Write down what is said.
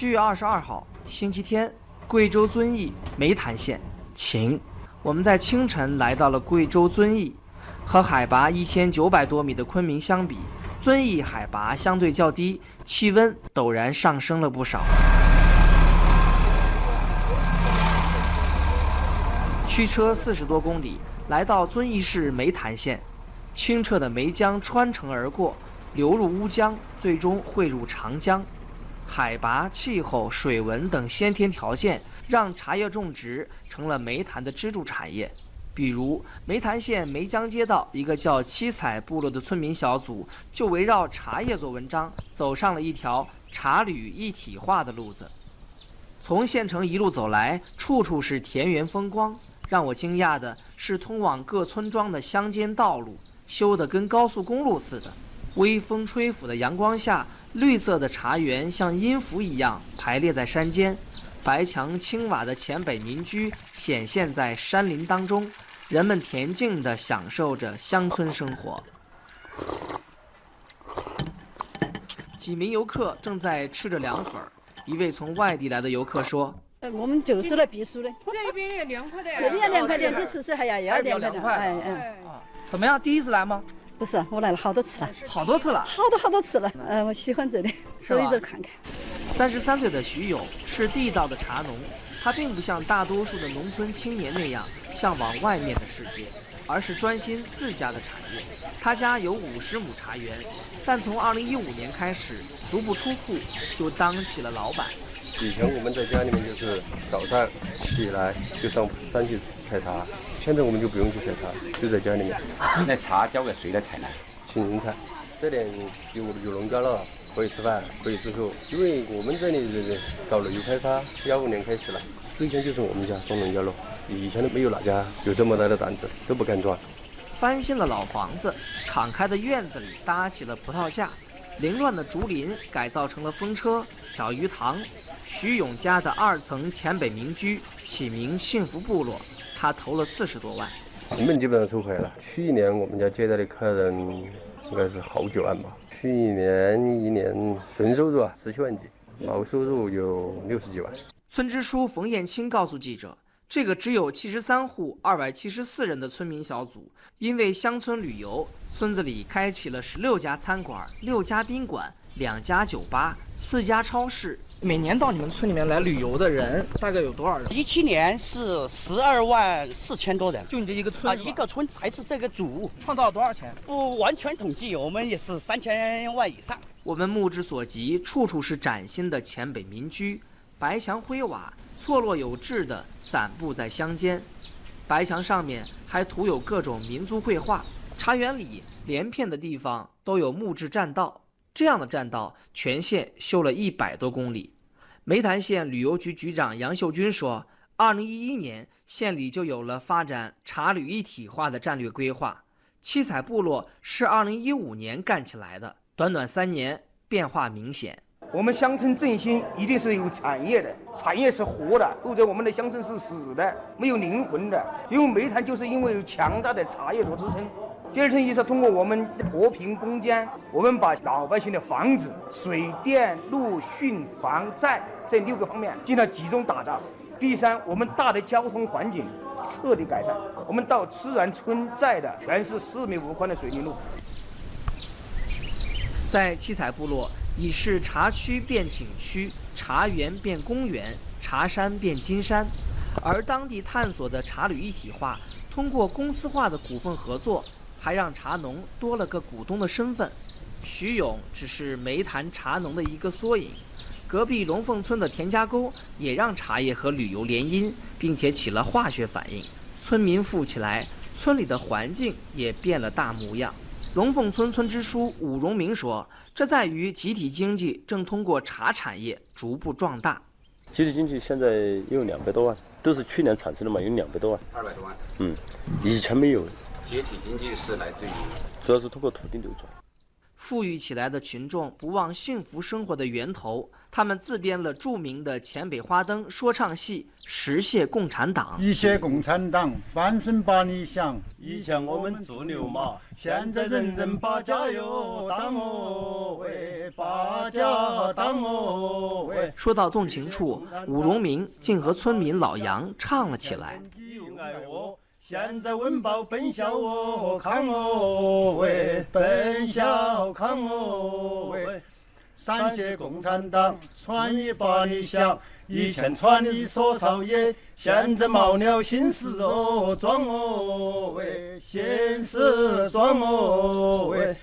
七月二十二号，星期天，贵州遵义湄潭县晴。我们在清晨来到了贵州遵义，和海拔一千九百多米的昆明相比，遵义海拔相对较低，气温陡然上升了不少。驱车四十多公里，来到遵义市湄潭县，清澈的湄江穿城而过，流入乌江，最终汇入长江。海拔、气候、水文等先天条件，让茶叶种植成了梅潭的支柱产业。比如，梅潭县梅江街道一个叫七彩部落的村民小组，就围绕茶叶做文章，走上了一条茶旅一体化的路子。从县城一路走来，处处是田园风光。让我惊讶的是，通往各村庄的乡间道路修得跟高速公路似的。微风吹拂的阳光下。绿色的茶园像音符一样排列在山间，白墙青瓦的黔北民居显现在山林当中，人们恬静地享受着乡村生活。几名游客正在吃着凉粉儿，一位从外地来的游客说：“我们就是来避暑的，这边也凉快点，那边凉快点，比吃水还要要凉快点。哎哎，怎么样？第一次来吗？”不是，我来了好多次了，好多次了，好多好多次了。嗯，我喜欢这里，走一走看看。三十三岁的徐勇是地道的茶农，他并不像大多数的农村青年那样向往外面的世界，而是专心自家的产业。他家有五十亩茶园，但从二零一五年开始，足不出户就当起了老板。以前我们在家里面就是早上起来就上山去采茶。现在我们就不用去采茶，就在家里面。那茶交给谁来采呢？请人采。这点有有农家乐，可以吃饭，可以住宿。因为我们这里搞旅游开发，幺五年开始了，最先就是我们家装农家乐。以前都没有哪家有这么大的胆子，都不敢装。翻新了老房子，敞开的院子里搭起了葡萄架，凌乱的竹林改造成了风车、小鱼塘。徐勇家的二层黔北民居起名幸福部落。他投了四十多万，成本基本上收回了。去年我们家接待的客人应该是好几万吧。去年一年纯收入啊十七万几，毛收入有六十几万。村支书冯艳青告诉记者，这个只有七十三户、二百七十四人的村民小组，因为乡村旅游，村子里开启了十六家餐馆、六家宾馆、两家酒吧、四家超市。每年到你们村里面来旅游的人大概有多少人？一七年是十二万四千多人，就你这一个村啊，一个村才是这个主，创造了多少钱？不完全统计，我们也是三千万以上。我们目之所及，处处是崭新的黔北民居，白墙灰瓦，错落有致地散布在乡间，白墙上面还涂有各种民族绘画。茶园里连片的地方都有木质栈道。这样的栈道，全县修了一百多公里。梅潭县旅游局局长杨秀军说：“二零一一年，县里就有了发展茶旅一体化的战略规划。七彩部落是二零一五年干起来的，短短三年变化明显。我们乡村振兴一定是有产业的，产业是活的，否则我们的乡村是死的，没有灵魂的。因为煤炭就是因为有强大的茶叶做支撑。”第二层意思，通过我们脱贫攻坚，我们把老百姓的房子、水电、路、汛、防、灾这六个方面进行集中打造。第三，我们大的交通环境彻底改善。我们到自然村寨的全是四米五宽的水泥路。在七彩部落，已是茶区变景区，茶园变公园，茶山变金山，而当地探索的茶旅一体化，通过公司化的股份合作。还让茶农多了个股东的身份，徐勇只是煤潭茶农的一个缩影。隔壁龙凤村的田家沟也让茶叶和旅游联姻，并且起了化学反应，村民富起来，村里的环境也变了大模样。龙凤村村支书武荣明说：“这在于集体经济正通过茶产业逐步壮大。集体经济现在有两百多万，都是去年产生的嘛，有两百多万。二百多万。嗯，以前没有。”集体经济是来自于，主要是通过土地流转。富裕起来的群众不忘幸福生活的源头，他们自编了著名的黔北花灯说唱戏《实现共产党》。一些共产党翻身把理想，以前我们做牛马，现在人人把家哟当哦喂，把家当哦喂。说到动情处，武荣明竟和村民老杨唱了起来。现在温饱奔小康哦，喂，奔小康哦喂。三届共产党穿一把你想，以前穿的说操业，现在冒了新时，装哦喂，新时装哦喂。